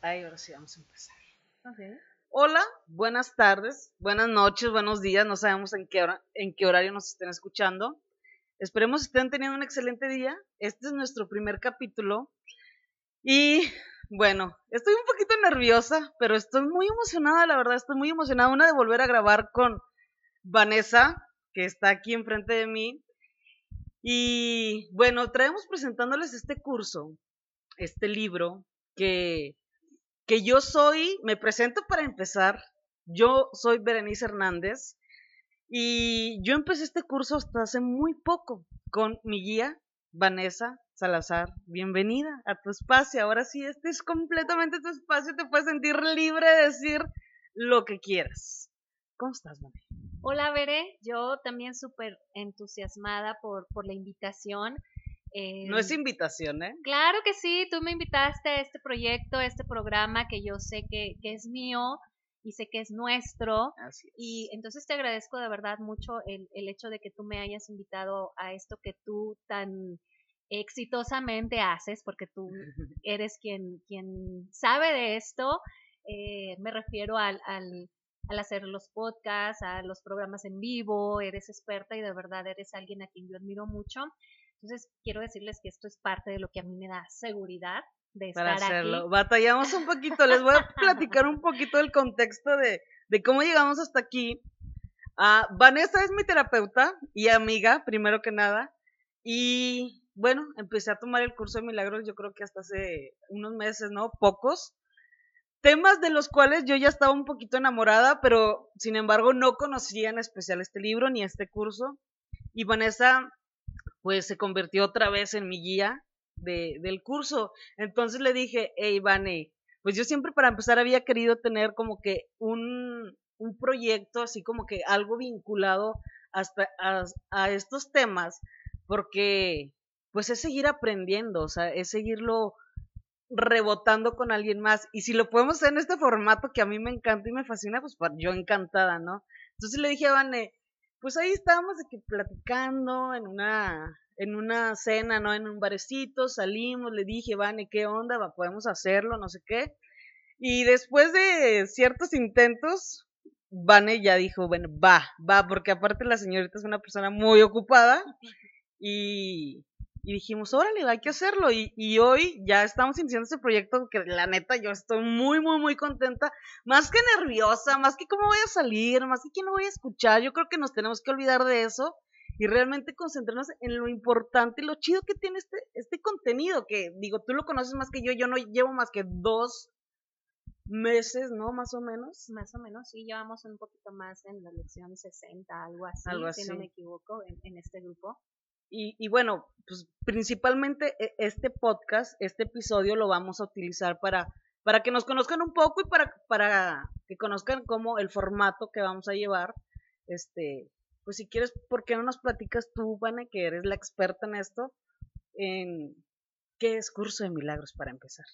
Ahí ahora sí vamos a empezar. Hola, buenas tardes, buenas noches, buenos días. No sabemos en qué, hora, en qué horario nos estén escuchando. Esperemos que estén teniendo un excelente día. Este es nuestro primer capítulo. Y bueno, estoy un poquito nerviosa, pero estoy muy emocionada, la verdad. Estoy muy emocionada. Una de volver a grabar con Vanessa, que está aquí enfrente de mí. Y bueno, traemos presentándoles este curso, este libro, que, que yo soy, me presento para empezar, yo soy Berenice Hernández y yo empecé este curso hasta hace muy poco con mi guía, Vanessa Salazar. Bienvenida a tu espacio. Ahora sí, este es completamente tu espacio, te puedes sentir libre de decir lo que quieras. ¿Cómo estás, Vanessa? Hola, Bere. Yo también súper entusiasmada por, por la invitación. No es em, invitación, ¿eh? Claro que sí, tú me invitaste a este proyecto, a este programa que yo sé que, es mío y sé que es nuestro. Y entonces te agradezco de verdad mucho el, el, hecho de que tú me hayas invitado a esto que tú tan exitosamente haces, porque tú eres quien, quien sabe de esto. Eh, me refiero al, al al hacer los podcasts, a los programas en vivo, eres experta y de verdad eres alguien a quien yo admiro mucho. Entonces, quiero decirles que esto es parte de lo que a mí me da seguridad de estar Para hacerlo. Aquí. Batallamos un poquito, les voy a platicar un poquito del contexto de, de cómo llegamos hasta aquí. Uh, Vanessa es mi terapeuta y amiga, primero que nada, y bueno, empecé a tomar el curso de milagros yo creo que hasta hace unos meses, ¿no? Pocos temas de los cuales yo ya estaba un poquito enamorada, pero sin embargo no conocía en especial este libro ni este curso. Y Vanessa, pues se convirtió otra vez en mi guía de, del curso. Entonces le dije, hey, Vane, pues yo siempre para empezar había querido tener como que un, un proyecto, así como que algo vinculado hasta a, a estos temas, porque pues es seguir aprendiendo, o sea, es seguirlo rebotando con alguien más. Y si lo podemos hacer en este formato que a mí me encanta y me fascina, pues yo encantada, ¿no? Entonces le dije a Vane, pues ahí estábamos de que platicando en una, en una cena, ¿no? En un barecito, salimos, le dije, Vane, ¿qué onda? ¿Podemos hacerlo? No sé qué. Y después de ciertos intentos, Vane ya dijo, bueno, va, va, porque aparte la señorita es una persona muy ocupada y, y dijimos, órale, hay que hacerlo. Y, y, hoy ya estamos iniciando ese proyecto que la neta yo estoy muy, muy, muy contenta. Más que nerviosa, más que cómo voy a salir, más que quién lo voy a escuchar. Yo creo que nos tenemos que olvidar de eso y realmente concentrarnos en lo importante y lo chido que tiene este, este contenido. Que digo, tú lo conoces más que yo, yo no llevo más que dos meses, ¿no? Más o menos. Más o menos, sí, llevamos un poquito más en la lección 60, algo así, si no me equivoco, en, en este grupo. Y, bueno, pues principalmente e, este podcast, este episodio lo vamos a utilizar para, para que nos conozcan un poco y para, para que conozcan cómo el formato que vamos a llevar. Este, pues si quieres, ¿por qué no nos platicas tú, Vane, que eres la experta en esto, en qué es curso de milagros para empezar?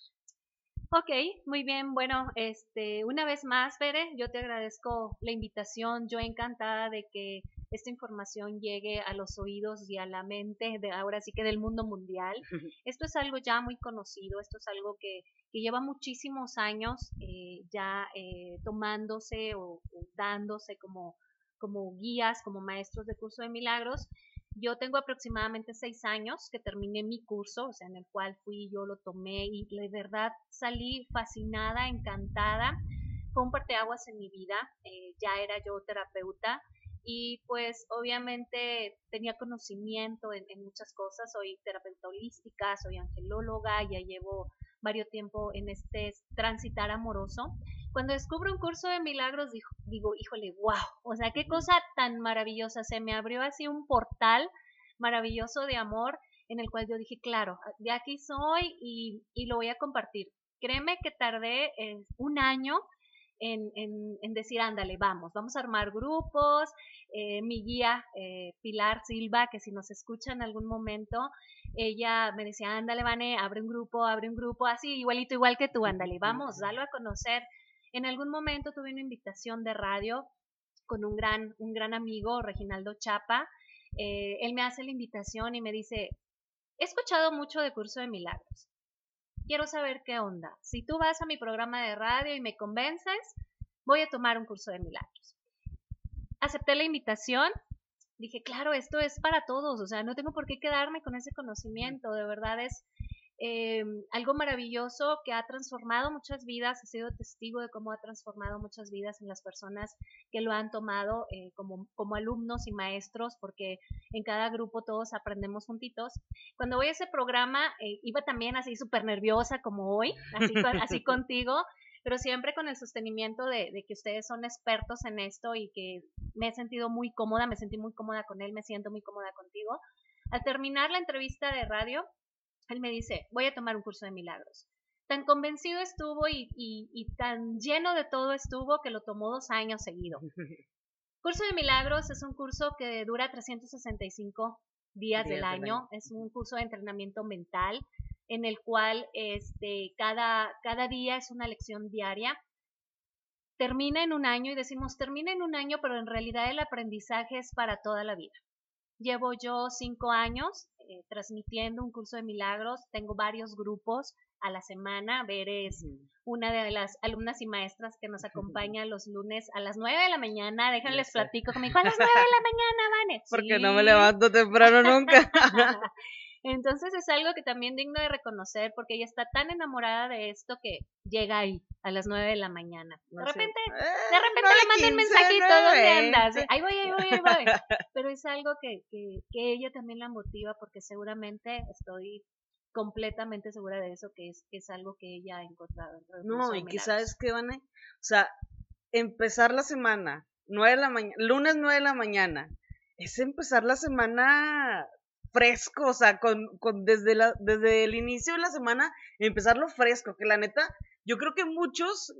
Ok, muy bien. Bueno, este, una vez más, Fere, yo te agradezco la invitación. Yo encantada de que esta información llegue a los oídos y a la mente de ahora sí que del mundo mundial. Esto es algo ya muy conocido, esto es algo que, lleva muchísimos años eh, ya eh, tomándose o, o, dándose como, como guías, como maestros de curso de milagros. Yo tengo aproximadamente seis años que terminé mi curso, o sea, en el cual fui, yo lo tomé y de verdad salí fascinada, encantada. Fue un parteaguas en mi vida. Eh, ya era yo terapeuta y pues obviamente tenía conocimiento en, muchas cosas. Soy terapeuta holística, soy angelóloga, ya llevo varios tiempo en este transitar amoroso cuando descubro un curso de milagros, digo, digo, híjole, wow, o sea, qué cosa tan maravillosa, se me abrió así un portal maravilloso de amor en el cual yo dije, claro, de aquí soy y, y lo voy a compartir. Créeme que tardé eh, un año en, en, decir, ándale, vamos, vamos a armar grupos. Eh, mi guía, eh, Pilar Silva, que si nos escucha en algún momento, ella me decía, ándale, Vane, abre un grupo, abre un grupo, así, igualito, igual que tú, ándale, vamos, dalo a conocer. En algún momento tuve una invitación de radio con un gran, un gran amigo, Reginaldo Chapa. Eh, él me hace la invitación y me dice, he escuchado mucho de curso de milagros. Quiero saber qué onda. Si tú vas a mi programa de radio y me convences, voy a tomar un curso de milagros. Acepté la invitación, dije, claro, esto es para todos, o sea, no tengo por qué quedarme con ese conocimiento, de verdad es eh, algo maravilloso que ha transformado muchas vidas, he sido testigo de cómo ha transformado muchas vidas en las personas que lo han tomado eh, como, como alumnos y maestros, porque en cada grupo todos aprendemos juntitos. Cuando voy a ese programa, eh, iba también así súper nerviosa como hoy, así, así contigo, pero siempre con el sostenimiento de, de, que ustedes son expertos en esto y que me he sentido muy cómoda, me sentí muy cómoda con él, me siento muy cómoda contigo. Al terminar la entrevista de radio, él me dice, voy a tomar un curso de milagros. Tan convencido estuvo y, y, tan lleno de todo estuvo que lo tomó dos años seguido. Curso de milagros es un curso que dura 365 días, del, año. Es un curso de entrenamiento mental en el cual este, cada, cada día es una lección diaria. Termina en un año y decimos termina en un año, pero en realidad el aprendizaje es para toda la vida. Llevo yo cinco años eh, transmitiendo un curso de milagros. Tengo varios grupos a la semana. Ver es una de las alumnas y maestras que nos acompaña los lunes a las nueve de la mañana. Déjenles platico conmigo a las nueve de la mañana, Vane. Porque no me levanto temprano nunca. Entonces es algo que también digno de reconocer porque ella está tan enamorada de esto que llega ahí a las nueve de la mañana. De repente, de eh, repente le manda un mensajito, ¿dónde andas? Ahí voy, ahí voy, ahí voy. Pero es algo que, que, que ella también la motiva porque seguramente estoy completamente segura de eso, que es, que es algo que ella ha encontrado. No, y quizás que, van, o sea, empezar la semana, nueve de la mañana, lunes nueve de la mañana, es empezar la semana fresco, o sea, con, con desde, la, desde el inicio de la semana empezarlo fresco, que la neta, yo creo que muchos,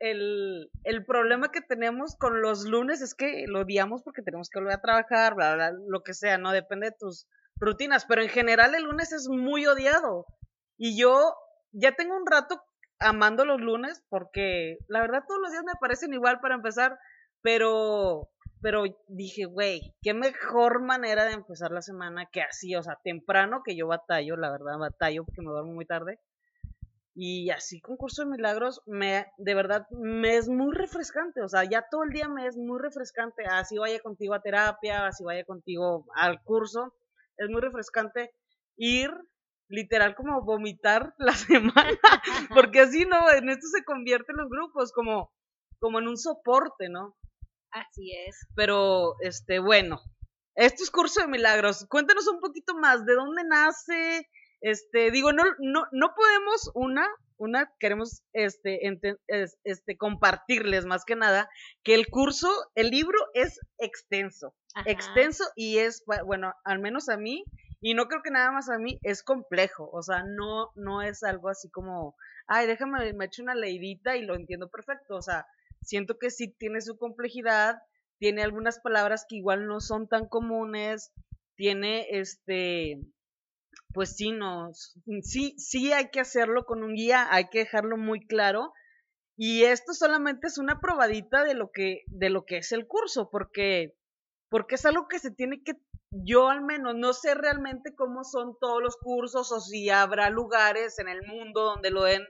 el, el problema que tenemos con los lunes es que lo odiamos porque tenemos que volver a trabajar, bla, bla, lo que sea, ¿no? Depende de tus rutinas, pero en general el lunes es muy odiado. Y yo ya tengo un rato amando los lunes porque la verdad todos los días me parecen igual para empezar, pero pero dije, güey, qué mejor manera de empezar la semana que así, o sea, temprano, que yo batallo, la verdad, batallo porque me duermo muy tarde. Y así con curso de milagros, me, de verdad, me es muy refrescante, o sea, ya todo el día me es muy refrescante, así vaya contigo a terapia, así vaya contigo al curso, es muy refrescante ir literal como vomitar la semana, porque así no, en esto se convierten los grupos como, como en un soporte, ¿no? Así es. Pero, este, bueno, esto es curso de milagros. Cuéntanos un poquito más, ¿de dónde nace? Este, digo, no, no, no podemos, una, una, queremos este, este, compartirles más que nada que el curso, el libro es extenso, extenso y es, bueno, al menos a mí, y no creo que nada más a mí, es complejo, o sea, no, no es algo así como, ay, déjame, me echo una leidita y lo entiendo perfecto, o sea, siento que sí tiene su complejidad, tiene algunas palabras que igual no son tan comunes, tiene este, pues sí, no, sí, sí hay que hacerlo con un guía, hay que dejarlo muy claro. Y esto solamente es una probadita de lo que, de lo que es el curso, porque, porque es algo que se tiene que, yo al menos no sé realmente cómo son todos los cursos o si habrá lugares en el mundo donde lo den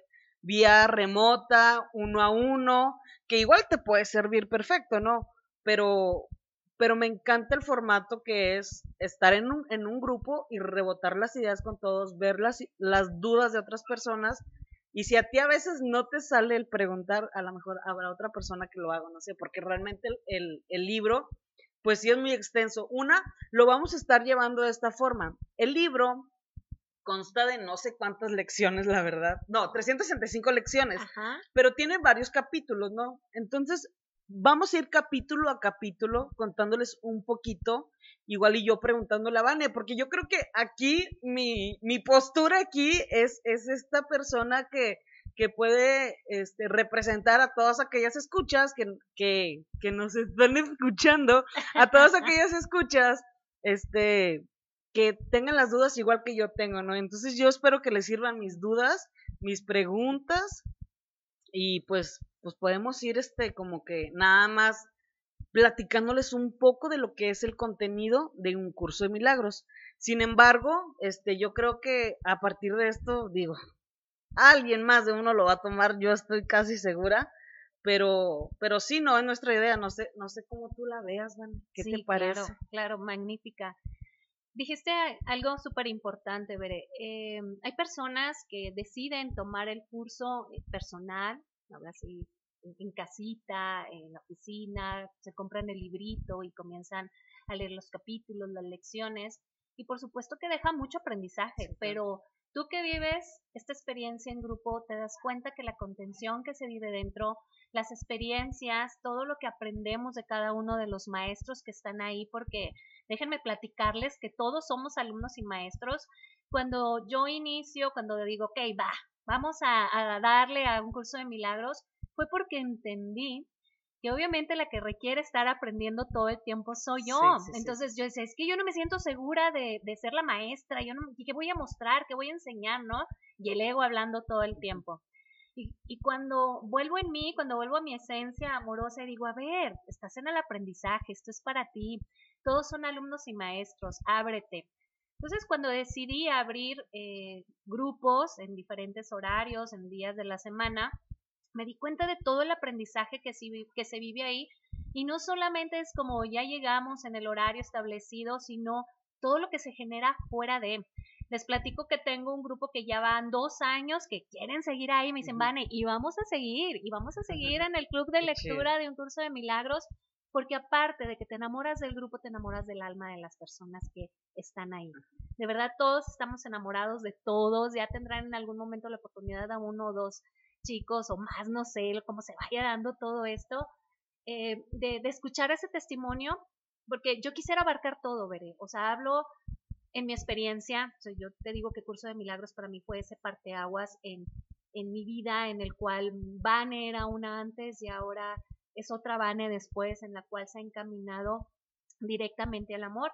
vía remota, uno a uno, que igual te puede servir perfecto, ¿no? Pero, pero me encanta el formato que es estar en un, en un grupo y rebotar las ideas con todos, ver las, las dudas de otras personas. Y si a ti a veces no te sale el preguntar, a lo mejor habrá otra persona que lo haga, no sé, porque realmente el, el, el libro, pues sí es muy extenso. Una, lo vamos a estar llevando de esta forma. El libro consta de no sé cuántas lecciones, la verdad. No, 365 lecciones. Pero tiene varios capítulos, ¿no? Entonces, vamos a ir capítulo a capítulo contándoles un poquito, igual y yo preguntándole a Vane, porque yo creo que aquí mi, mi postura aquí es, es esta persona que, que puede este, representar a todas aquellas escuchas que, que, que nos están escuchando, a todas aquellas escuchas, este, que tengan las dudas igual que yo tengo, ¿no? Entonces yo espero que les sirvan mis dudas, mis preguntas y pues pues podemos ir este como que nada más platicándoles un poco de lo que es el contenido de un curso de milagros. Sin embargo, este yo creo que a partir de esto digo, alguien más de uno lo va a tomar, yo estoy casi segura. Pero, pero sí, no es nuestra idea, no sé, no sé cómo tú la veas, Van. ¿Qué te parece? Claro, claro, magnífica. Dijiste algo súper importante, Veré. Eh, hay personas que deciden tomar el curso eh, personal, ahora sí, en casita, en la oficina, se compran el librito y comienzan a leer los capítulos, las lecciones. Y por supuesto que deja mucho aprendizaje, pero tú que vives esta experiencia en grupo, te das cuenta que la contención que se vive dentro, las experiencias, todo lo que aprendemos de cada uno de los maestros que están ahí, porque déjenme platicarles que todos somos alumnos y maestros. Cuando yo inicio, cuando digo, ok, va, vamos a, darle a un curso de milagros, fue porque entendí que obviamente la que requiere estar aprendiendo todo el tiempo soy yo. Entonces yo decía, es que yo no me siento segura de, de ser la maestra, yo no, ¿qué voy a mostrar? ¿Qué voy a enseñar? ¿No? Y el ego hablando todo el tiempo. Y, y, cuando vuelvo en mí, cuando vuelvo a mi esencia amorosa y digo, a ver, estás en el aprendizaje, esto es para ti, todos son alumnos y maestros, ábrete. Entonces, cuando decidí abrir eh, grupos en diferentes horarios, en días de la semana, me di cuenta de todo el aprendizaje que, que se vive ahí. Y no solamente es como ya llegamos en el horario establecido, sino todo lo que se genera fuera de. Les platico que tengo un grupo que ya van dos años que quieren seguir ahí, me dicen, Vane, y vamos a seguir, y vamos a seguir en el club de lectura de un curso de milagros, porque aparte de que te enamoras del grupo, te enamoras del alma de las personas que están ahí. De verdad, todos estamos enamorados de todos, ya tendrán en algún momento la oportunidad a uno o dos chicos o más, no sé, cómo se vaya dando todo esto, eh, de, escuchar ese testimonio, porque yo quisiera abarcar todo, veré, o sea, hablo en mi experiencia, yo te digo que Curso de Milagros para mí fue ese parteaguas en, en mi vida, en el cual Vane era una antes y ahora es otra Vane después, en la cual se ha encaminado directamente al amor.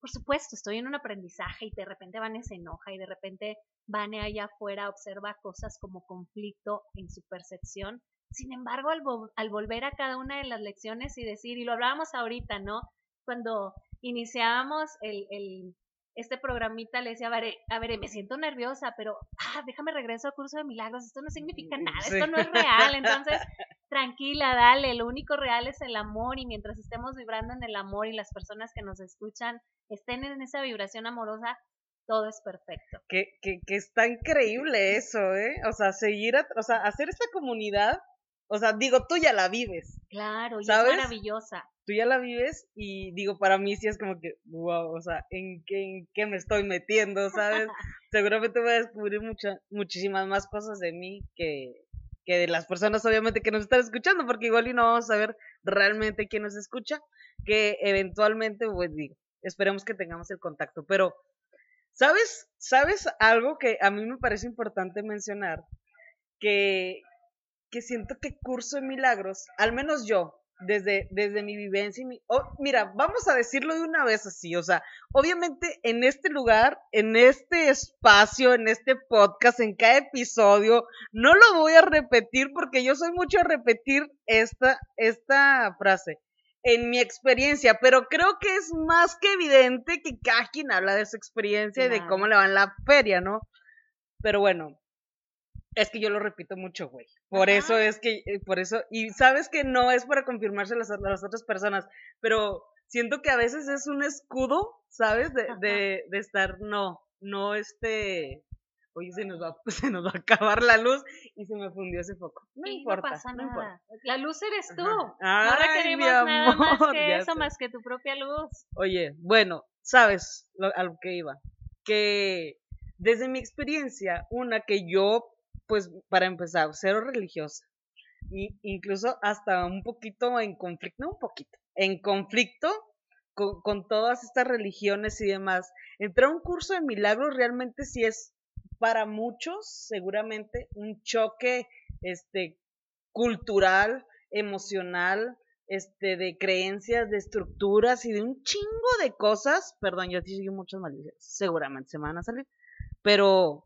Por supuesto, estoy en un aprendizaje y de repente Vane se enoja y de repente Vane allá afuera observa cosas como conflicto en su percepción. Sin embargo, al, al volver a cada una de las lecciones y decir, y lo hablábamos ahorita, ¿no? Cuando iniciábamos el, el, este programita le decía, a ver, a ver, me siento nerviosa, pero ah, déjame regreso al curso de milagros, esto no significa mm, nada, esto no es real, entonces tranquila, dale, lo único real es el amor y mientras estemos vibrando en el amor y las personas que nos escuchan estén en esa vibración amorosa, todo es perfecto. Que, que, que está increíble eso, ¿eh? O sea, seguir, o sea, hacer esta comunidad, o sea, digo, tú ya la vives. Claro, y es maravillosa tú ya la vives y digo, para mí sí es como que, wow, o sea, ¿en qué, qué me estoy metiendo, sabes? Seguramente voy a descubrir muchas muchísimas más cosas de mí que, que de las personas obviamente que nos están escuchando, porque igual y no vamos a ver realmente quién nos escucha, que eventualmente, pues digo, esperemos que tengamos el contacto, pero, ¿sabes? ¿Sabes algo que a mí me parece importante mencionar? Que, que siento que Curso de Milagros, al menos yo, desde, desde mi vivencia y mi... Oh, mira, vamos a decirlo de una vez así, o sea, obviamente en este lugar, en este espacio, en este podcast, en cada episodio, no lo voy a repetir porque yo soy mucho a repetir esta, esta frase en mi experiencia, pero creo que es más que evidente que cada quien habla de su experiencia y de cómo le va en la feria, ¿no? Pero bueno, es que yo lo repito mucho, güey. Por eso es que, eh, por eso, y sabes que no es para confirmarse a las, las otras personas, pero siento que a veces es un escudo, ¿sabes? De, de, de estar, no, no este, oye, se nos va, se nos va a acabar la luz y se me fundió ese foco. No importa. No pasa nada. La luz eres tú. no requerimos nada más que eso, más que tu propia luz. Oye, bueno, sabes lo, a lo que iba. Que desde mi experiencia, una que yo pues para empezar, cero religiosa. Y incluso hasta un poquito en conflicto, no un poquito, en conflicto con, todas estas religiones y demás. Entrar a un curso de milagros realmente sí es para muchos seguramente un choque este cultural, emocional, este de creencias, de estructuras y de un chingo de cosas. Perdón, yo te sigo muchas malicias, seguramente se me van a salir, pero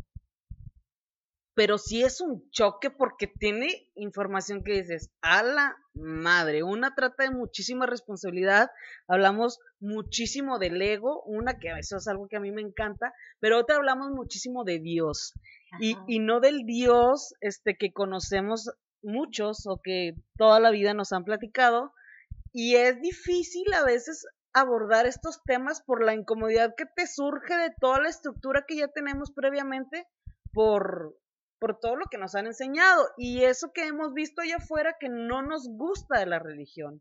pero sí es un choque porque tiene información que dices, a la madre, una trata de muchísima responsabilidad, hablamos muchísimo del ego, una que eso es algo que a mí me encanta, pero otra hablamos muchísimo de Dios y, y, no del Dios este que conocemos muchos o que toda la vida nos han platicado y es difícil a veces abordar estos temas por la incomodidad que te surge de toda la estructura que ya tenemos previamente por por todo lo que nos han enseñado y eso que hemos visto allá afuera que no nos gusta de la religión,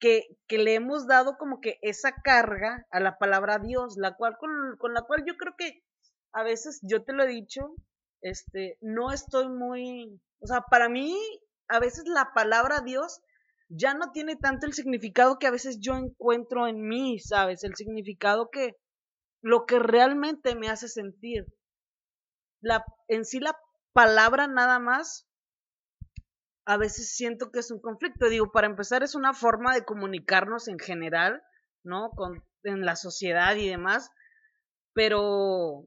que, que le hemos dado como que esa carga a la palabra Dios, la cual con, con la cual yo creo que a veces, yo te lo he dicho, este, no estoy muy, o sea, para mí a veces la palabra Dios ya no tiene tanto el significado que a veces yo encuentro en mí, ¿sabes? El significado que lo que realmente me hace sentir. La, en sí la palabra nada más, a veces siento que es un conflicto. Digo, para empezar es una forma de comunicarnos en general, ¿no? Con, en la sociedad y demás, pero,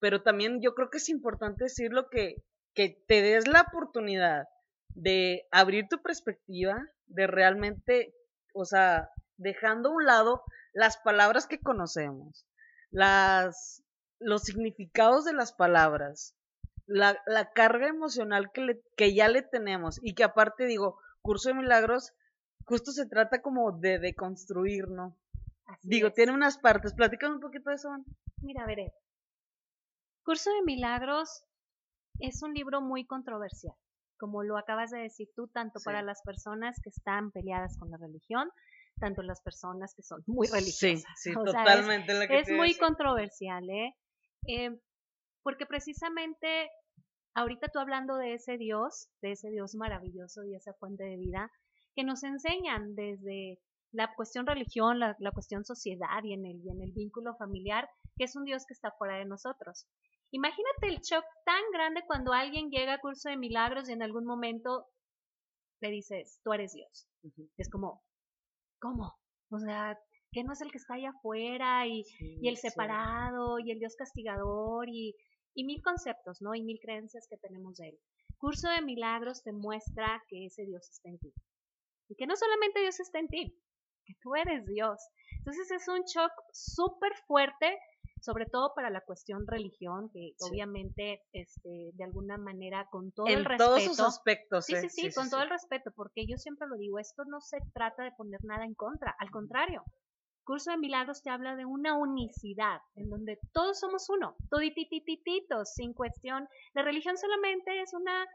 pero también yo creo que es importante decirlo que, que te des la oportunidad de abrir tu perspectiva, de realmente, o sea, dejando a un lado las palabras que conocemos, las, los significados de las palabras, la, la carga emocional que, le, que ya le tenemos y que aparte digo, curso de milagros, justo se trata como de deconstruir, ¿no? digo, tiene unas partes, platícame un poquito de eso. Mira, veré. Curso de Milagros es un libro muy controversial, como lo acabas de decir tú, tanto para las personas que están peleadas con la religión, tanto las personas que son muy religiosas. Sí, sí, totalmente. es, es muy controversial, ¿eh? ¿eh? Porque precisamente ahorita tú hablando de ese Dios, de ese Dios maravilloso y esa fuente de vida, que nos enseñan desde la cuestión religión, la, cuestión sociedad y en, el, y en el vínculo familiar, que es un Dios que está fuera de nosotros. Imagínate el shock tan grande cuando alguien llega a curso de milagros y en algún momento le dices, tú eres Dios. Es como, ¿cómo? O sea, que no es el que está allá afuera y, y el separado y el Dios castigador y, y mil conceptos, ¿no? Y mil creencias que tenemos de él. Curso de Milagros te muestra que ese Dios está en ti. Y que no solamente Dios está en ti, que tú eres Dios. Entonces es un shock súper fuerte, sobre todo para la cuestión religión, que obviamente este, de alguna manera con todo el respeto. En todos sus aspectos. Sí, sí, sí, con todo el respeto, porque yo siempre lo digo, esto no se trata de poner nada en contra, al contrario, Curso de Milagros te habla de una unicidad, en donde todos somos uno, todititititos, sin cuestión. La religión solamente es una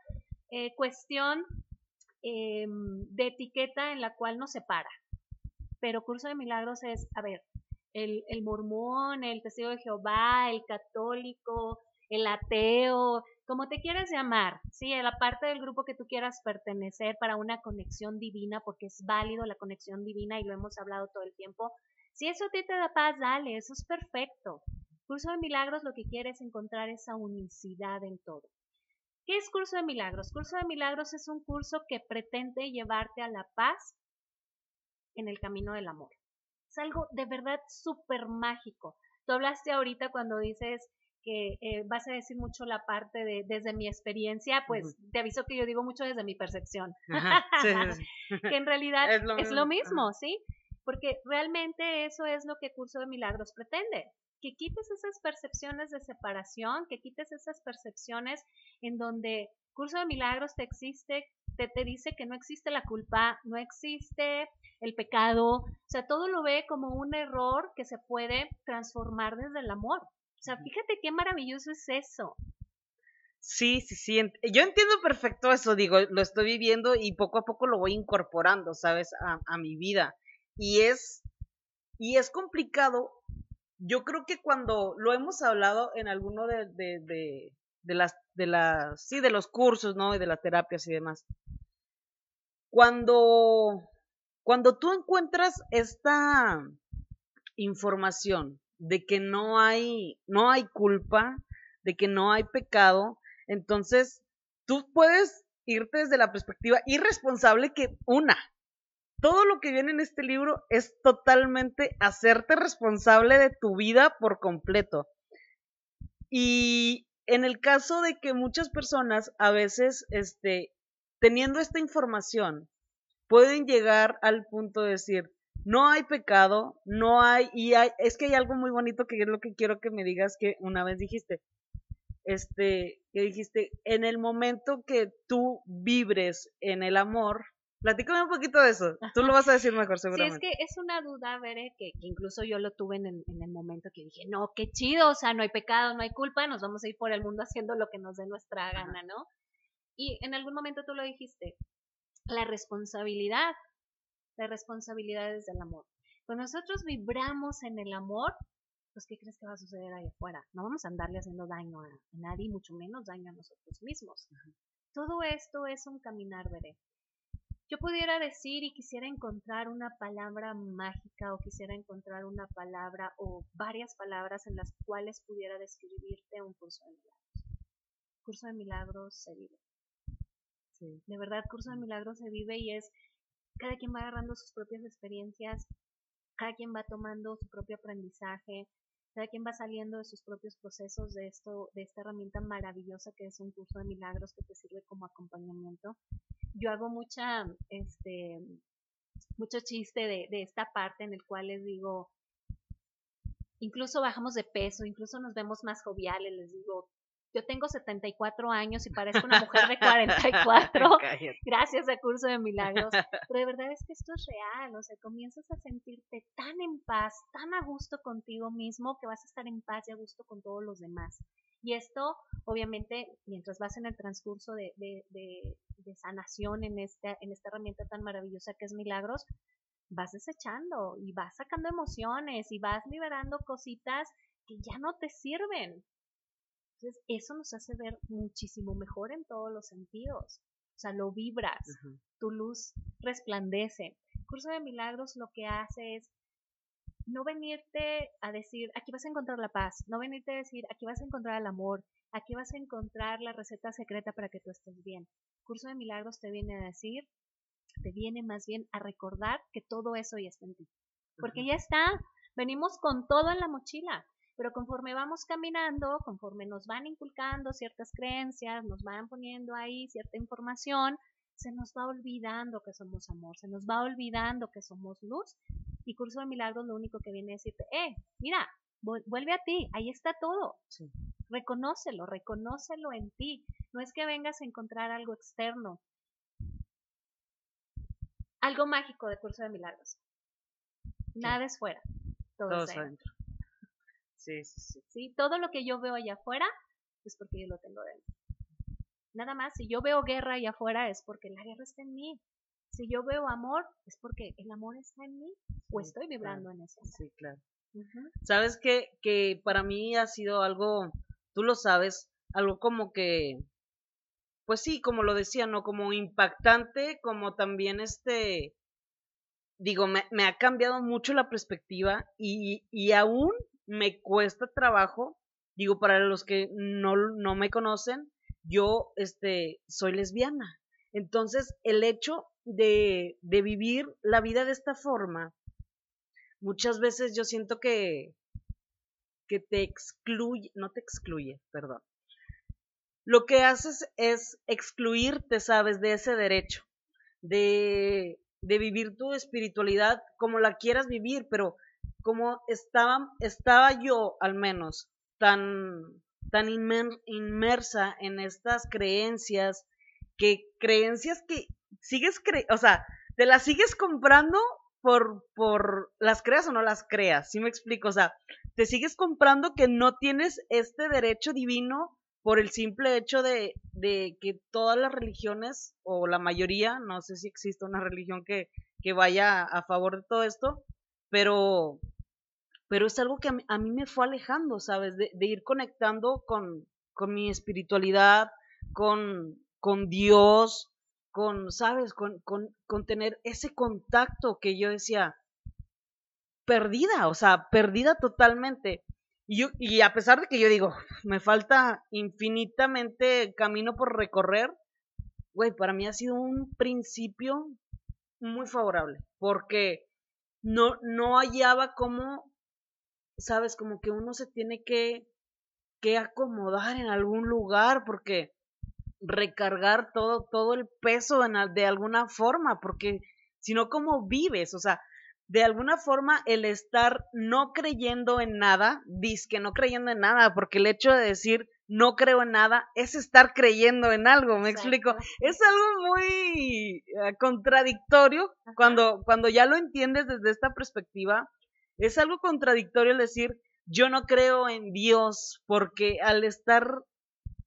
eh, cuestión em, de etiqueta en la cual nos separa. Pero Curso de Milagros es, a ver, el, el mormón, el testigo de Jehová, el católico, el ateo, como te quieras llamar, ¿sí? La parte del grupo que tú quieras pertenecer para una conexión divina, porque es válido la conexión divina y lo hemos hablado todo el tiempo, si eso a ti te da paz, dale, eso es perfecto. Curso de Milagros lo que quiere es encontrar esa unicidad en todo. ¿Qué es Curso de Milagros? Curso de Milagros es un curso que pretende llevarte a la paz en el camino del amor. Es algo de verdad súper mágico. Tú hablaste ahorita cuando dices que eh, vas a decir mucho la parte de desde mi experiencia, pues te aviso que yo digo mucho desde mi percepción. que en realidad es lo mismo, lo mismo ¿sí? Porque realmente eso es lo que Curso de Milagros pretende, que quites esas percepciones de separación, que quites esas percepciones en donde Curso de Milagros te existe, te, te dice que no existe la culpa, no existe el pecado, o sea, todo lo ve como un error que se puede transformar desde el amor. O sea, fíjate qué maravilloso es eso. Sí, sí, sí. Yo entiendo perfecto eso, digo, lo estoy viviendo y poco a poco lo voy incorporando, ¿sabes? A, a mi vida. Y es, y es complicado. Yo creo que cuando lo hemos hablado en alguno de, de, las, de las, sí, de los cursos, ¿no? Y de las terapias y demás. Cuando, cuando tú encuentras esta información de que no hay, no hay culpa, de que no hay pecado, entonces tú puedes irte desde la perspectiva irresponsable que una, todo lo que viene en este libro es totalmente hacerte responsable de tu vida por completo. Y en el caso de que muchas personas a veces, este, teniendo esta información, pueden llegar al punto de decir, no hay pecado, no hay, y hay, es que hay algo muy bonito que es lo que quiero que me digas que una vez dijiste, este, que dijiste, en el momento que tú vibres en el amor, platícame un poquito de eso, tú lo vas a decir mejor seguramente. Sí, es que es una duda, Veré, que, que incluso yo lo tuve en el, en el momento que dije, no, qué chido, o sea, no hay pecado, no hay culpa, nos vamos a ir por el mundo haciendo lo que nos dé nuestra gana, ¿no? Y en algún momento tú lo dijiste, la responsabilidad, la responsabilidad es del amor. Cuando nosotros vibramos en el amor, pues ¿qué crees que va a suceder ahí afuera? No vamos a andarle haciendo daño a, nadie, mucho menos daño a nosotros mismos. Todo esto es un caminar, veré. Yo pudiera decir y quisiera encontrar una palabra mágica o quisiera encontrar una palabra o varias palabras en las cuales pudiera describirte un curso de milagros. Curso de milagros se vive. De verdad, Curso de Milagros se vive y es, cada quien va agarrando sus propias experiencias, cada quien va tomando su propio aprendizaje, cada quien va saliendo de sus propios procesos de esto, de esta herramienta maravillosa que es un curso de milagros que te sirve como acompañamiento. Yo hago mucha, este, mucho chiste de, de esta parte en el cual les digo, incluso bajamos de peso, incluso nos vemos más joviales, les digo, yo tengo 74 años y parezco una mujer de 44 gracias al curso de milagros. Pero de verdad es que esto es real, o sea, comienzas a sentirte tan en paz, tan a gusto contigo mismo que vas a estar en paz y a gusto con todos los demás. Y esto, obviamente, mientras vas en el transcurso de, de, de, de sanación en esta, en esta herramienta tan maravillosa que es milagros, vas desechando y vas sacando emociones y vas liberando cositas que ya no te sirven. Entonces, eso nos hace ver muchísimo mejor en todos los sentidos. O sea, lo vibras, tu luz resplandece. El curso de milagros lo que hace es no venirte a decir, aquí vas a encontrar la paz, no venirte a decir, aquí vas a encontrar el amor, aquí vas a encontrar la receta secreta para que tú estés bien. El curso de milagros te viene a decir, te viene más bien a recordar que todo eso ya está en ti. Porque ya está, venimos con todo en la mochila. Pero conforme vamos caminando, conforme nos van inculcando ciertas creencias, nos van poniendo ahí cierta información, se nos va olvidando que somos amor, se nos va olvidando que somos luz. Y Curso de Milagros lo único que viene a decirte, eh, mira, vuelve a ti, ahí está todo. Reconócelo, reconócelo en ti. No es que vengas a encontrar algo externo. Algo mágico de Curso de Milagros. Nada es fuera, todo, es adentro. Sí, sí, sí. Todo lo que yo veo allá afuera es porque yo lo tengo dentro. Nada más, si yo veo guerra allá afuera es porque la guerra está en mí. Si yo veo amor es porque el amor está en mí o estoy vibrando en eso. Sí, claro. Sabes que, que para mí ha sido algo, tú lo sabes, algo como que, pues sí, como lo decía, ¿no? Como impactante, como también este, digo, me, me ha cambiado mucho la perspectiva y, y aún me cuesta trabajo, digo, para los que no, no me conocen, yo este, soy lesbiana. Entonces, el hecho de, de vivir la vida de esta forma, muchas veces yo siento que, que te excluye, no te excluye, perdón. Lo que haces es excluirte, sabes, de ese derecho, de, de vivir tu espiritualidad como la quieras vivir, pero como estaba, estaba yo al menos tan, tan inmersa en estas creencias, que creencias que sigues, cre o sea, te las sigues comprando por, por las creas o no las creas, ¿sí me explico? O sea, te sigues comprando que no tienes este derecho divino por el simple hecho de, de que todas las religiones, o la mayoría, no sé si existe una religión que, que vaya a favor de todo esto, pero, pero es algo que a mí, me fue alejando, ¿sabes? De, ir conectando con, con mi espiritualidad, con, con Dios, con, ¿sabes? Con, con, con tener ese contacto que yo decía, perdida, o sea, perdida totalmente. Y, y a pesar de que yo digo, me falta infinitamente camino por recorrer, güey, para mí ha sido un principio muy favorable, porque no, no hallaba cómo, sabes, como que uno se tiene que que acomodar en algún lugar, porque recargar todo, todo el peso de alguna forma, porque si no, ¿cómo vives? O sea, de alguna forma el estar no creyendo en nada, que no creyendo en nada, porque el hecho de decir no creo en nada es estar creyendo en algo, me explico. Es algo muy eh, contradictorio cuando, cuando ya lo entiendes desde esta perspectiva. Es algo contradictorio el decir yo no creo en Dios, porque al estar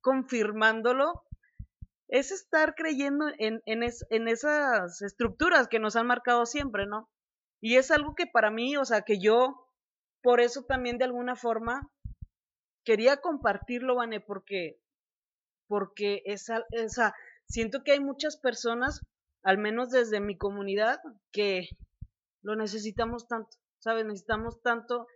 confirmándolo, es estar creyendo en, en, en esas estructuras que nos han marcado siempre, ¿no? Y es algo que para mí, o sea, que yo, por eso también de alguna forma, quería compartirlo, Vane, porque, porque esa, esa, siento que hay muchas personas, al menos desde mi comunidad, que lo necesitamos tanto, ¿sabes? Necesitamos tanto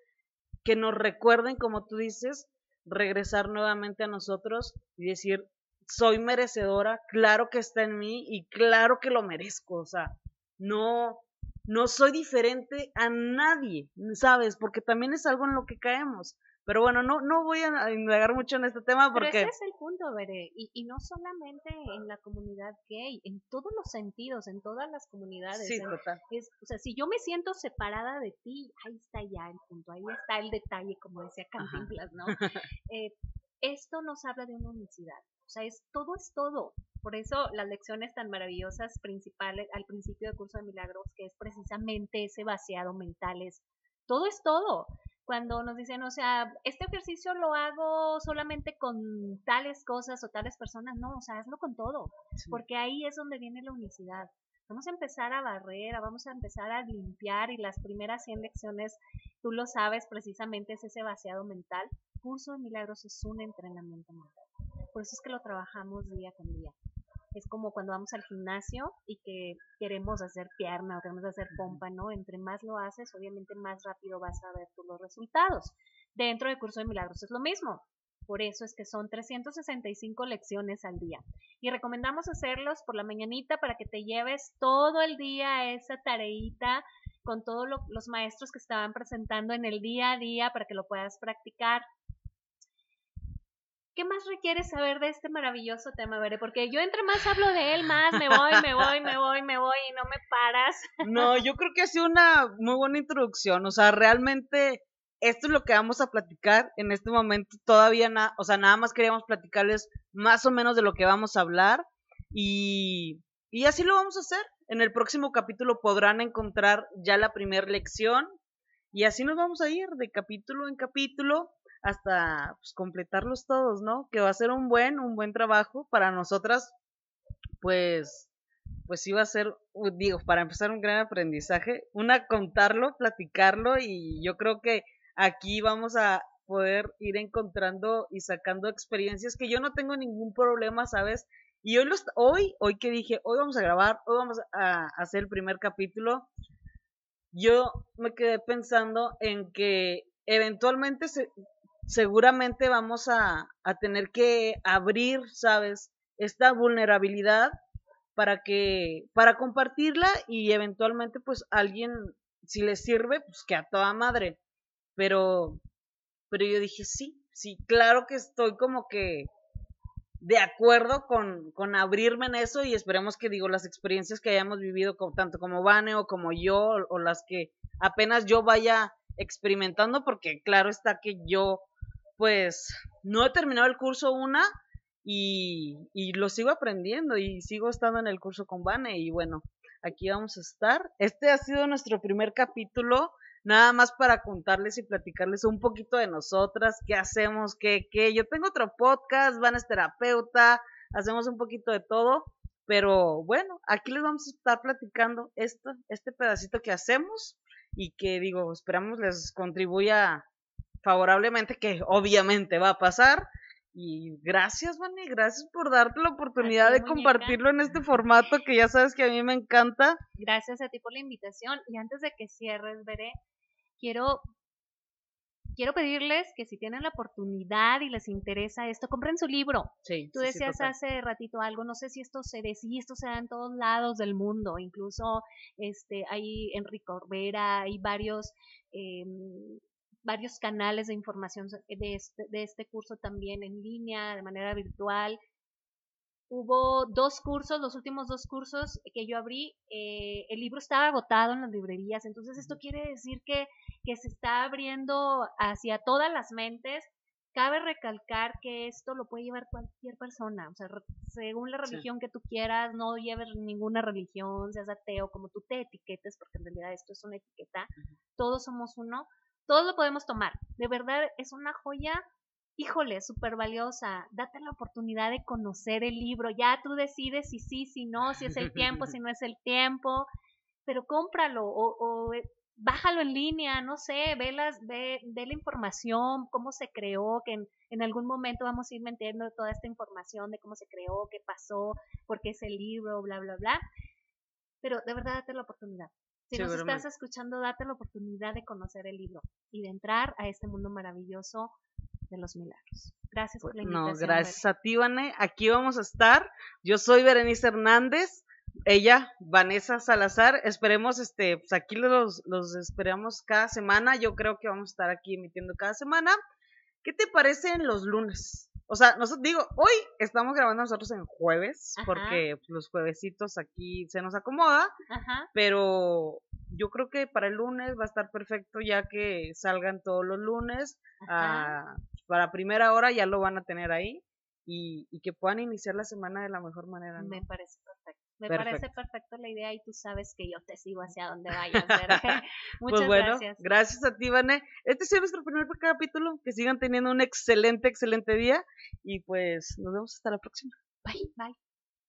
que nos recuerden, como tú dices, regresar nuevamente a nosotros y decir, soy merecedora, claro que está en mí y claro que lo merezco, o sea, no, no soy diferente a nadie, ¿sabes? Porque también es algo en lo que caemos. Pero bueno, no, no voy a indagar mucho en este tema porque... Pero ese es el punto, Veré, y, y no solamente en la comunidad gay, en todos los sentidos, en todas las comunidades. Sí, total. Es, o sea, si yo me siento separada de ti, ahí está ya el punto, ahí está el detalle, como decía Cantinflas, ¿no? eh, esto nos habla de una unicidad, o sea, es todo es todo. Por eso las lecciones tan maravillosas principales al principio del curso de milagros, que es precisamente ese vaciado mental, es todo es todo. Cuando nos dicen, o sea, este ejercicio lo hago solamente con tales cosas o tales personas, no, o sea, hazlo con todo, porque ahí es donde viene la unicidad. Vamos a empezar a barrer, vamos a empezar a limpiar y las primeras 100 lecciones, tú lo sabes, precisamente es ese vaciado mental. Curso de milagros es un entrenamiento mental. Por eso es que lo trabajamos día con día. Es como cuando vamos al gimnasio y que queremos hacer pierna o queremos hacer pompa, ¿no? Entre más lo haces, obviamente más rápido vas a ver tú los resultados. Dentro del curso de milagros es lo mismo. Por eso es que son 365 lecciones al día. Y recomendamos hacerlos por la mañanita para que te lleves todo el día esa tareita con todos los maestros que estaban presentando en el día a día para que lo puedas practicar. ¿Qué más requieres saber de este maravilloso tema, Bere? Porque yo entre más hablo de él, más me voy, me voy, me voy, me voy y no me paras. No, yo creo que ha sido una muy buena introducción. O sea, realmente esto es lo que vamos a platicar en este momento. Todavía nada, o sea, nada más queríamos platicarles más o menos de lo que vamos a hablar. Y, y así lo vamos a hacer. En el próximo capítulo podrán encontrar ya la primera lección. Y así nos vamos a ir de capítulo en capítulo hasta pues, completarlos todos, ¿no? Que va a ser un buen, un buen trabajo para nosotras, pues, pues iba a ser, digo, para empezar un gran aprendizaje, una contarlo, platicarlo y yo creo que aquí vamos a poder ir encontrando y sacando experiencias que yo no tengo ningún problema, ¿sabes? Y hoy, los, hoy, hoy que dije, hoy vamos a grabar, hoy vamos a hacer el primer capítulo, yo me quedé pensando en que eventualmente se, seguramente vamos a, tener que abrir, ¿sabes? Esta vulnerabilidad para que, para compartirla y eventualmente pues alguien, si le sirve, pues que a toda madre. Pero, pero yo dije, sí, sí, claro que estoy como que de acuerdo con, con abrirme en eso y esperemos que digo las experiencias que hayamos vivido tanto como Vane o como yo o las que apenas yo vaya experimentando porque claro está que yo pues no he terminado el curso una y, y, lo sigo aprendiendo y sigo estando en el curso con Vane y bueno, aquí vamos a estar. Este ha sido nuestro primer capítulo, nada más para contarles y platicarles un poquito de nosotras, qué hacemos, qué, qué. Yo tengo otro podcast, Vane es terapeuta, hacemos un poquito de todo, pero bueno, aquí les vamos a estar platicando esto, este pedacito que hacemos y que digo, esperamos les contribuya favorablemente, que obviamente va a pasar. Y gracias, Vani, gracias por darte la oportunidad de compartirlo en este formato que ya sabes que a mí me encanta. Gracias a ti por la invitación. Y antes de que cierres, Veré, quiero, quiero pedirles que si tienen la oportunidad y les interesa esto, compren su libro. Sí, Tú decías hace ratito algo, no sé si esto se ve, si esto se da en todos lados del mundo, incluso este, hay Enrique Orbera, hay varios... Eh, varios canales de información de este, de este curso también en línea, de manera virtual. Hubo dos cursos, los últimos dos cursos que yo abrí, eh, el libro estaba agotado en las librerías, entonces esto quiere decir que, que se está abriendo hacia todas las mentes. Cabe recalcar que esto lo puede llevar cualquier persona, o sea, según la religión que tú quieras, no lleves ninguna religión, seas ateo, como tú te etiquetes, porque en realidad esto es una etiqueta, todos somos uno, todos lo podemos tomar. De verdad es una joya híjole, súper valiosa, date la oportunidad de conocer el libro, ya tú decides si sí, si no, si es el tiempo, si no es el tiempo, pero cómpralo o, eh, bájalo en línea, no sé, ve, las, ve, la información, cómo se creó, que en, algún momento vamos a ir metiendo toda esta información de cómo se creó, qué pasó, por qué es el libro, bla, bla, bla. Pero de verdad date la oportunidad. Si nos estás escuchando, date la oportunidad de conocer el libro y de entrar a este mundo maravilloso de los milagros. Gracias por la pues, invitación. No, gracias a ti, Vane. Aquí vamos a estar. Yo soy Berenice Hernández. Ella, Vanessa Salazar, esperemos, este, pues aquí los, los esperamos cada semana. Yo creo que vamos a estar aquí emitiendo cada semana. ¿Qué te parece en los lunes? O sea, nosotros digo, hoy estamos grabando nosotros en jueves, porque pues, los juevesitos aquí se nos acomoda, pero yo creo que para el lunes va a estar perfecto ya que salgan todos los lunes. A, para primera hora ya lo van a tener ahí y, que puedan iniciar la semana de la mejor manera. Me parece perfecto. Me parece perfecto la idea y tú sabes que yo te sigo hacia donde vayas. Pues Muchas pues gracias. Gracias a ti, Vané. Este es nuestro primer capítulo. Que sigan teniendo un excelente, excelente día y pues nos vemos hasta la próxima. Bye, bye.